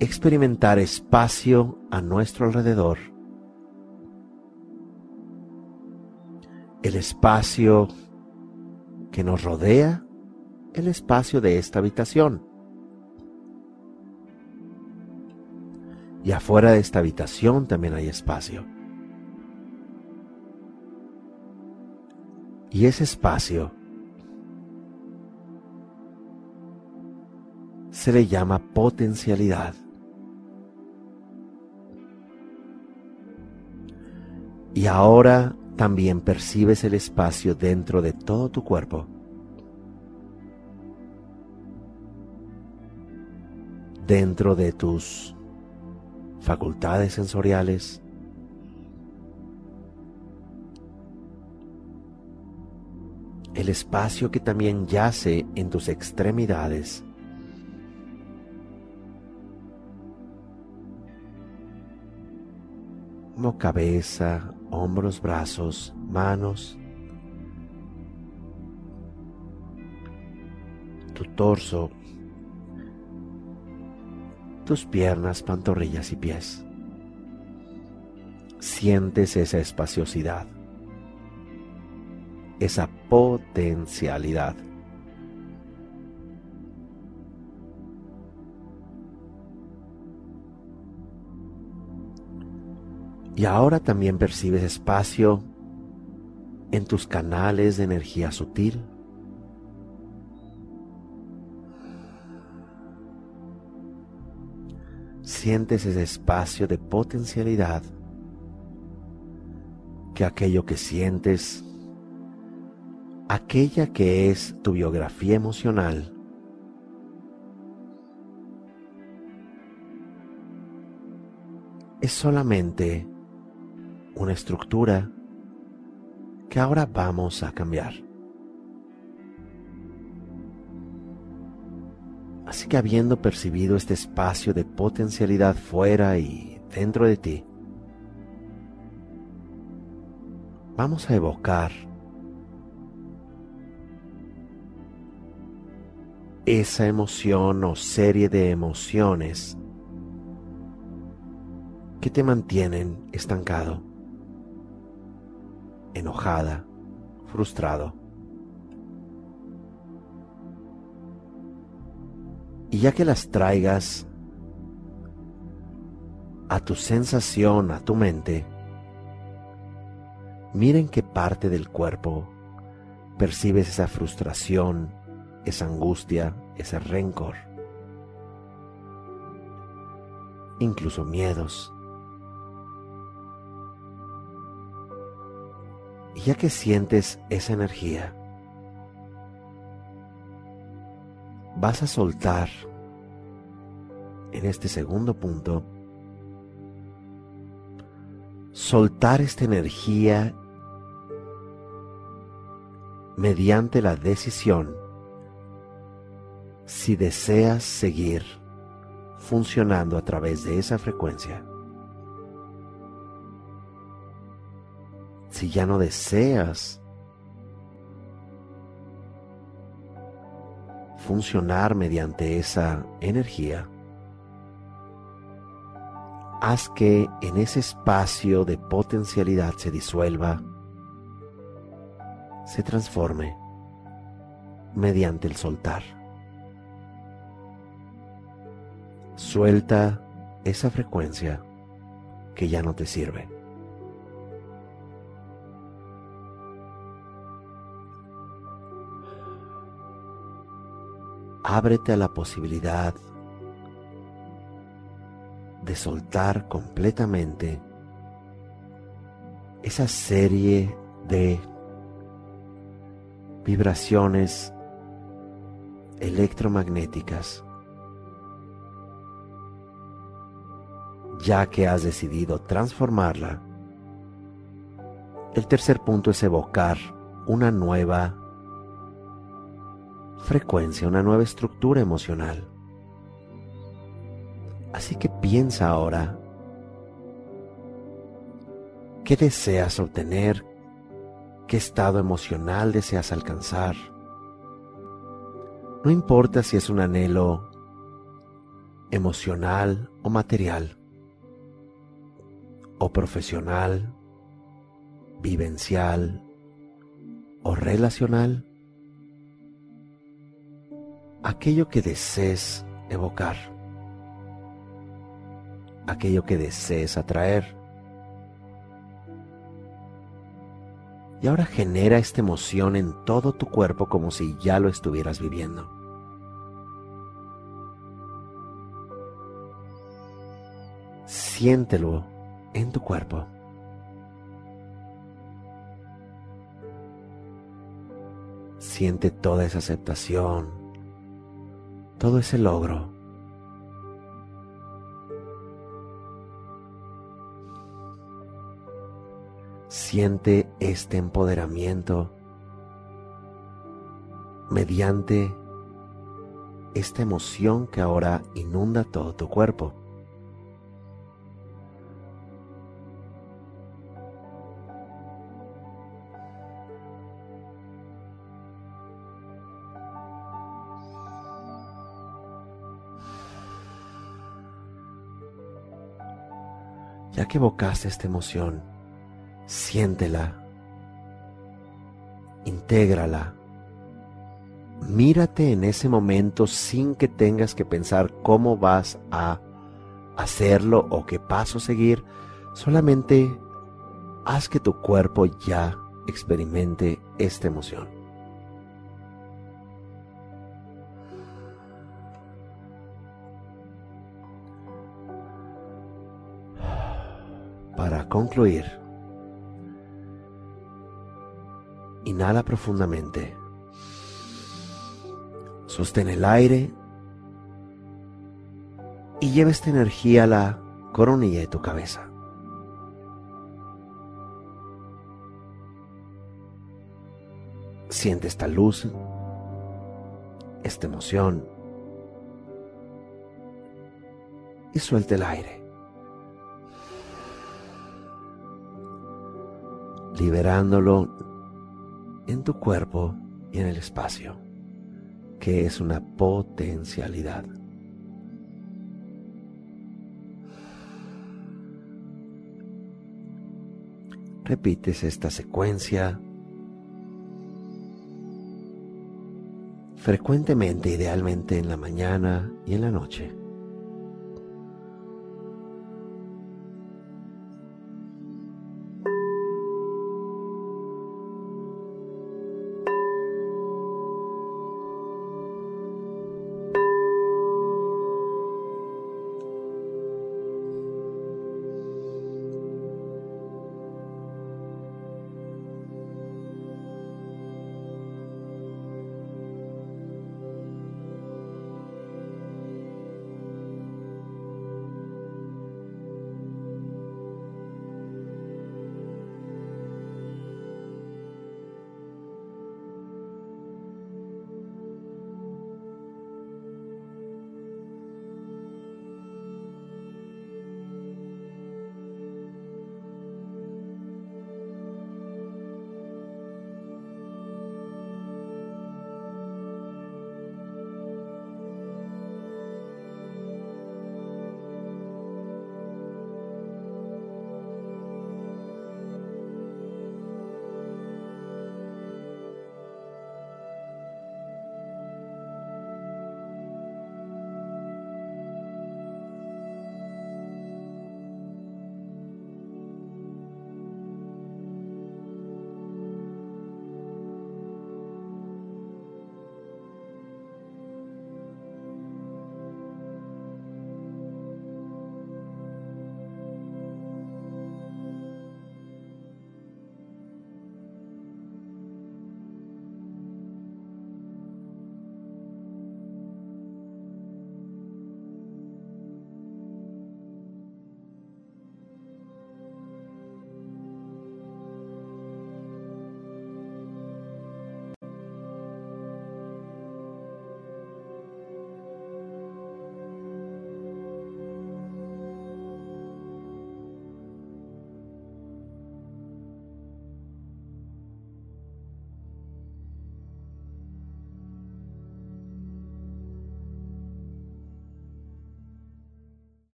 experimentar espacio a nuestro alrededor. El espacio que nos rodea, el espacio de esta habitación. Y afuera de esta habitación también hay espacio. Y ese espacio se le llama potencialidad. Y ahora también percibes el espacio dentro de todo tu cuerpo. Dentro de tus facultades sensoriales. El espacio que también yace en tus extremidades. como cabeza, hombros, brazos, manos, tu torso, tus piernas, pantorrillas y pies. Sientes esa espaciosidad, esa potencialidad. Y ahora también percibes espacio en tus canales de energía sutil. Sientes ese espacio de potencialidad que aquello que sientes, aquella que es tu biografía emocional, es solamente una estructura que ahora vamos a cambiar. Así que habiendo percibido este espacio de potencialidad fuera y dentro de ti, vamos a evocar esa emoción o serie de emociones que te mantienen estancado enojada, frustrado. Y ya que las traigas a tu sensación, a tu mente, miren qué parte del cuerpo percibes esa frustración, esa angustia, ese rencor, incluso miedos. Ya que sientes esa energía, vas a soltar en este segundo punto, soltar esta energía mediante la decisión si deseas seguir funcionando a través de esa frecuencia. Si ya no deseas funcionar mediante esa energía, haz que en ese espacio de potencialidad se disuelva, se transforme mediante el soltar. Suelta esa frecuencia que ya no te sirve. Ábrete a la posibilidad de soltar completamente esa serie de vibraciones electromagnéticas, ya que has decidido transformarla. El tercer punto es evocar una nueva frecuencia, una nueva estructura emocional. Así que piensa ahora, ¿qué deseas obtener? ¿Qué estado emocional deseas alcanzar? No importa si es un anhelo emocional o material, o profesional, vivencial o relacional, aquello que desees evocar, aquello que desees atraer. Y ahora genera esta emoción en todo tu cuerpo como si ya lo estuvieras viviendo. Siéntelo en tu cuerpo. Siente toda esa aceptación, todo ese logro. Siente este empoderamiento mediante esta emoción que ahora inunda todo tu cuerpo. Ya que evocaste esta emoción, siéntela, intégrala, mírate en ese momento sin que tengas que pensar cómo vas a hacerlo o qué paso seguir, solamente haz que tu cuerpo ya experimente esta emoción. Para concluir, inhala profundamente. Sostén el aire y lleva esta energía a la coronilla de tu cabeza. Siente esta luz, esta emoción y suelta el aire. Liberándolo en tu cuerpo y en el espacio, que es una potencialidad. Repites esta secuencia frecuentemente, idealmente en la mañana y en la noche.